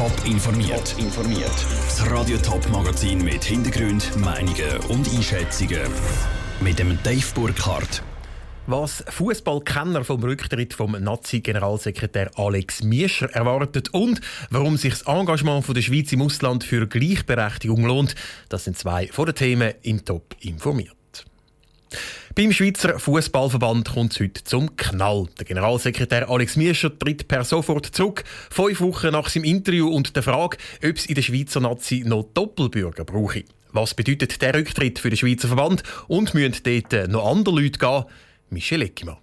Top informiert. informiert. Das Radio Top Magazin mit Hintergrund, Meinungen und Einschätzungen mit dem Dave Burkhardt. Was Fußballkenner vom Rücktritt vom Nazi-Generalsekretär Alex Miescher erwartet und warum sich das Engagement von der Schweiz im Ausland für Gleichberechtigung lohnt, das sind zwei von den Themen im Top informiert. Beim Schweizer Fußballverband kommt es heute zum Knall. Der Generalsekretär Alex Miescher tritt per sofort zurück, fünf Wochen nach seinem Interview und der Frage, ob es in der Schweizer Nazi noch Doppelbürger brauche. Was bedeutet der Rücktritt für den Schweizer Verband und müssen dort noch andere Leute gehen? Michel Eckimann.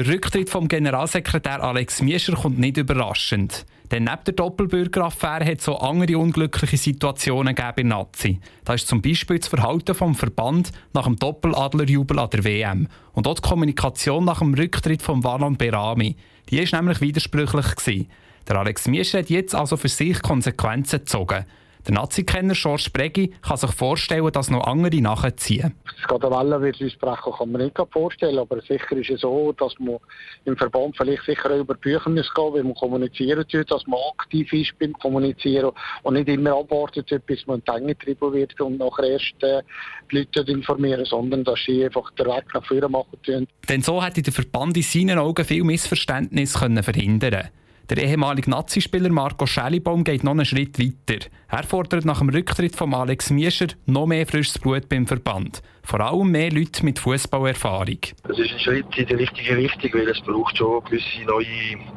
Der Rücktritt vom Generalsekretär Alex Miescher kommt nicht überraschend. Denn neben der Doppelbürgeraffäre hat es auch andere unglückliche Situationen gegeben in Nazi. Das ist zum Beispiel das Verhalten vom Verband nach dem Doppeladlerjubel an der WM und auch die Kommunikation nach dem Rücktritt von Wallon Berami. Die war nämlich widersprüchlich. Gewesen. Der Alex Miescher hat jetzt also für sich Konsequenzen gezogen. Der Nazi-Kenner George Bregi kann sich vorstellen, dass noch andere nachziehen. Es geht eine Welle, wie Sie sprechen, kann man nicht vorstellen. Aber sicher ist es so, dass man im Verband vielleicht sicher über Bücher muss gehen, wie man kommunizieren tut, dass man aktiv ist beim Kommunizieren und nicht immer abwartet, bis man in die Enge wird und nachher erst äh, die Leute informieren, sondern dass sie einfach den Weg nach vorne machen tun. Denn so hätte der Verband in seinen Augen viel Missverständnis können verhindern können. Der ehemalige Nazispieler Marco Schellibaum geht noch einen Schritt weiter. Er fordert nach dem Rücktritt von Alex Miescher noch mehr frisches Blut beim Verband. Vor allem mehr Leute mit Fußballerfahrung. Das ist ein Schritt in die richtige Richtung, weil es braucht schon gewisse neue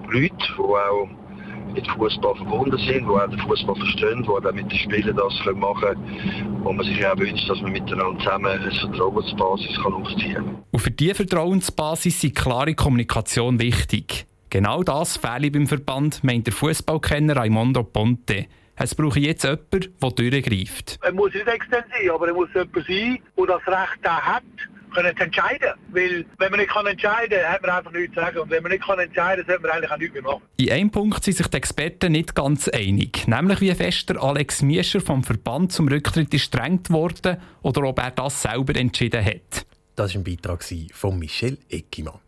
Leute, die auch mit Fußball verbunden sind, die auch den Fußball verstehen, die auch mit den Spielern das machen können, wo man sich auch wünscht, dass man miteinander zusammen eine Vertrauensbasis aufziehen kann. Und für diese Vertrauensbasis ist klare Kommunikation wichtig. Genau das fehle beim Verband, meint der Fußballkenner Raimondo Ponte. Es brauche jetzt jemanden, der durchgreift. Er muss nicht extern sein, aber er muss jemand sein, der das Recht da hat, können zu entscheiden. Weil, wenn man nicht kann entscheiden kann, hat man einfach nichts zu sagen. Und wenn man nicht kann entscheiden kann, sollte man eigentlich auch nichts mehr machen. In einem Punkt sind sich die Experten nicht ganz einig. Nämlich, wie fest der Alex Miescher vom Verband zum Rücktritt gestrengt wurde oder ob er das selber entschieden hat. Das war ein Beitrag von Michel Eckimann.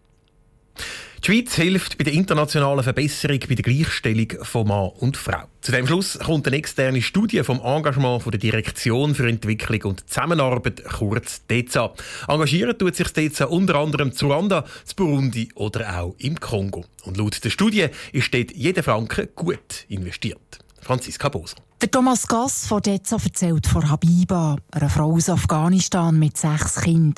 Die Schweiz hilft bei der internationalen Verbesserung bei der Gleichstellung von Mann und Frau. Zu dem Schluss kommt eine externe Studie vom Engagement von der Direktion für Entwicklung und Zusammenarbeit, kurz DEZA. Engagieren tut sich DEZA unter anderem zu Rwanda, zu Burundi oder auch im Kongo. Und laut der Studie ist dort jeder Franken gut investiert. Franziska Boser. Der Thomas Gass von DEZA erzählt von Habiba, einer Frau aus Afghanistan mit sechs Kindern.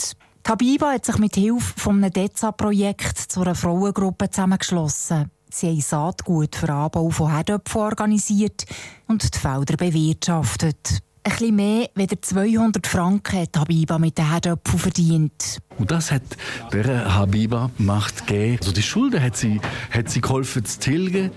Habiba hat sich mit Hilfe von einem DEZA-Projekt zu einer Frauengruppe zusammengeschlossen. Sie haben Saatgut für Anbau von Herdöpfen organisiert und die Felder bewirtschaftet. Ein bisschen mehr als 200 Franken hat Habiba mit den Herdöpfen verdient. Und das hat der Habiba Macht gegeben. Also die Schulden hat sie, hat sie geholfen zu tilgen.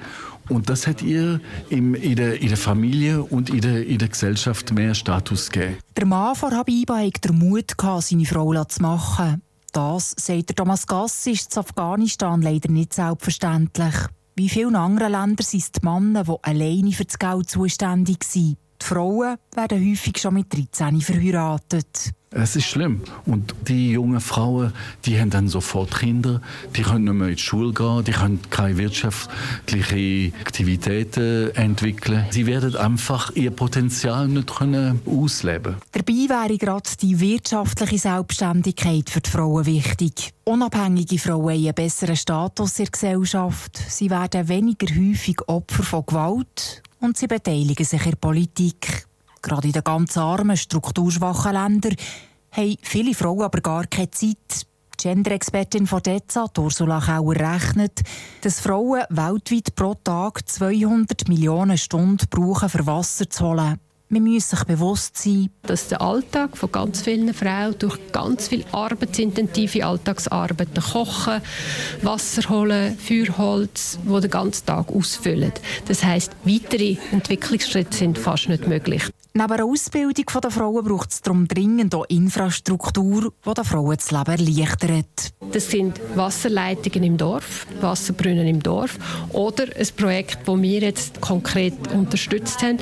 Und das hat ihr im, in, der, in der Familie und in der, in der Gesellschaft mehr Status gegeben. Der Mann von Habiba hatte den Mut, seine Frau zu machen. Das, sagt Thomas Gass, ist in Afghanistan leider nicht selbstverständlich. Wie vielen anderen Ländern sind es die Männer, die alleine für das Geld zuständig sind. Die Frauen werden häufig schon mit 13 verheiratet. Es ist schlimm. Und die jungen Frauen, die haben dann sofort Kinder, die können nicht mehr in die Schule gehen, die können keine wirtschaftlichen Aktivitäten entwickeln. Sie werden einfach ihr Potenzial nicht können ausleben Dabei wäre gerade die wirtschaftliche Selbstständigkeit für die Frauen wichtig. Unabhängige Frauen haben einen besseren Status in der Gesellschaft. Sie werden weniger häufig Opfer von Gewalt und sie beteiligen sich in der Politik. Gerade in den ganz armen, strukturschwachen Ländern haben viele Frauen aber gar keine Zeit. Die Gender-Expertin von DEZA, Ursula Kauer, rechnet, dass Frauen weltweit pro Tag 200 Millionen Stunden brauchen, für Wasser zu holen. Man muss sich bewusst sein, dass der Alltag von ganz vielen Frauen durch ganz viel arbeitsintensive Alltagsarbeiten, Kochen, Wasser holen, Feuerholz, wo den ganzen Tag ausfüllen. Das heißt, weitere Entwicklungsschritte sind fast nicht möglich. Neben der Ausbildung der Frauen braucht es darum dringend auch Infrastruktur, die den Frauen das Leben erleichtert. Das sind Wasserleitungen im Dorf, Wasserbrunnen im Dorf oder ein Projekt, das wir jetzt konkret unterstützt haben,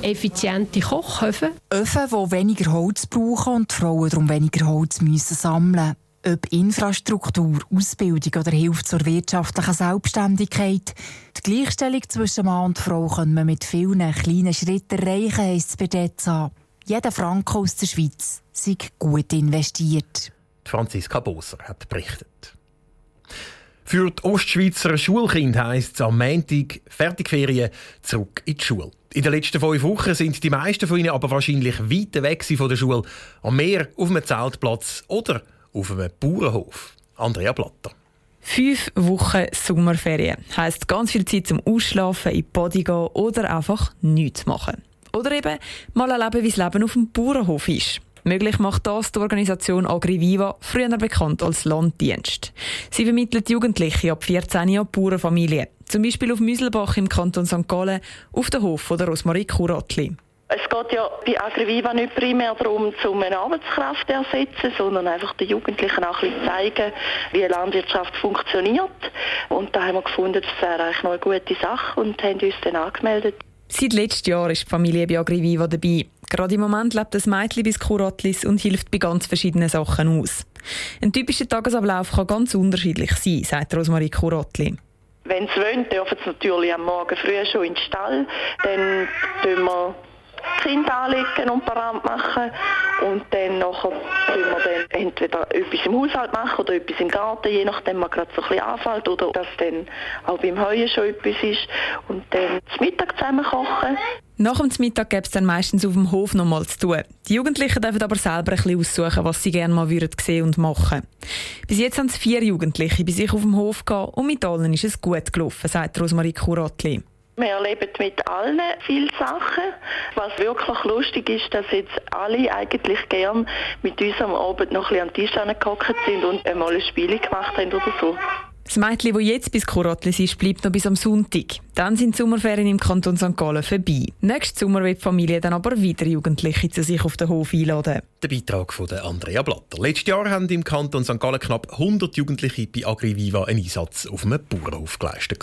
effiziente Kochöfen. Öfen, die weniger Holz brauchen und die Frauen darum weniger Holz müssen sammeln Ob Infrastruktur, Ausbildung oder Hilfe zur wirtschaftlichen Selbstständigkeit. Die Gleichstellung zwischen Mann und Frau können wir mit vielen kleinen Schritten erreichen, heisst es bei DEZA. Jeder Franken aus der Schweiz sei gut investiert. Franziska Boser hat berichtet. Für die Ostschweizer Schulkinder heisst es am Montag Fertigferien zurück in die Schule. In den letzten fünf Wochen sind die meisten von ihnen aber wahrscheinlich weit weg von der Schule. Am Meer, auf einem Zeltplatz oder auf einem Bauernhof. Andrea Blatter. Fünf Wochen Sommerferien heisst ganz viel Zeit zum Ausschlafen, in die Body gehen oder einfach nichts machen. Oder eben mal erleben, wie das Leben auf dem Bauernhof ist. Möglich macht das die Organisation Agriviva, früher bekannt als Landdienst. Sie vermittelt Jugendliche ab 14 Jahren Bauernfamilien. Zum Beispiel auf Müselbach im Kanton St. Gallen, auf dem Hof von der Rosmarie Kuratli. Es geht ja bei Agriviva nicht primär darum, um eine Arbeitskraft zu ersetzen, sondern einfach den Jugendlichen auch ein bisschen zeigen, wie Landwirtschaft funktioniert. Und da haben wir gefunden, das wäre eigentlich noch eine gute Sache und haben uns dann angemeldet. Seit letztem Jahr ist die Familie bei Agriviva dabei. Gerade im Moment lebt das Mädchen bis Kuratlis und hilft bei ganz verschiedenen Sachen aus. Ein typischer Tagesablauf kann ganz unterschiedlich sein, sagt Rosmarie Kuratli. Wenn sie wollen, dürfen sie natürlich am Morgen früh schon in den Stall. Dann tun wir Kind anlegen und parat machen und dann nachher können wir dann entweder etwas im Haushalt machen oder etwas im Garten, je nachdem man gerade so ein bisschen anfällt oder dass dann auch beim Heuen schon etwas ist und dann zum Mittag zusammen kochen. Nach dem Mittag gibt es dann meistens auf dem Hof noch mal zu tun. Die Jugendlichen dürfen aber selber ein bisschen aussuchen, was sie gerne mal würden sehen und machen. Bis jetzt haben es vier Jugendliche bei sich auf dem Hof gehabt und mit allen ist es gut gelaufen, sagt Rosmarie Kuratli. Wir erleben mit allen viele Sachen. Was wirklich lustig ist, dass jetzt alle eigentlich gern mit uns am Abend noch ein bisschen am Tisch angehockt sind und einmal ein Spiel gemacht haben oder so. Das Mädchen, das jetzt bis Korotlis ist, bleibt noch bis am Sonntag. Dann sind die Sommerferien im Kanton St. Gallen vorbei. Nächsten Sommer wird die Familie dann aber wieder Jugendliche zu sich auf den Hof einladen. Der Beitrag von Andrea Blatter. Letztes Jahr haben im Kanton St. Gallen knapp 100 Jugendliche bei AgriViva einen Einsatz auf einem Bauernhof geleistet.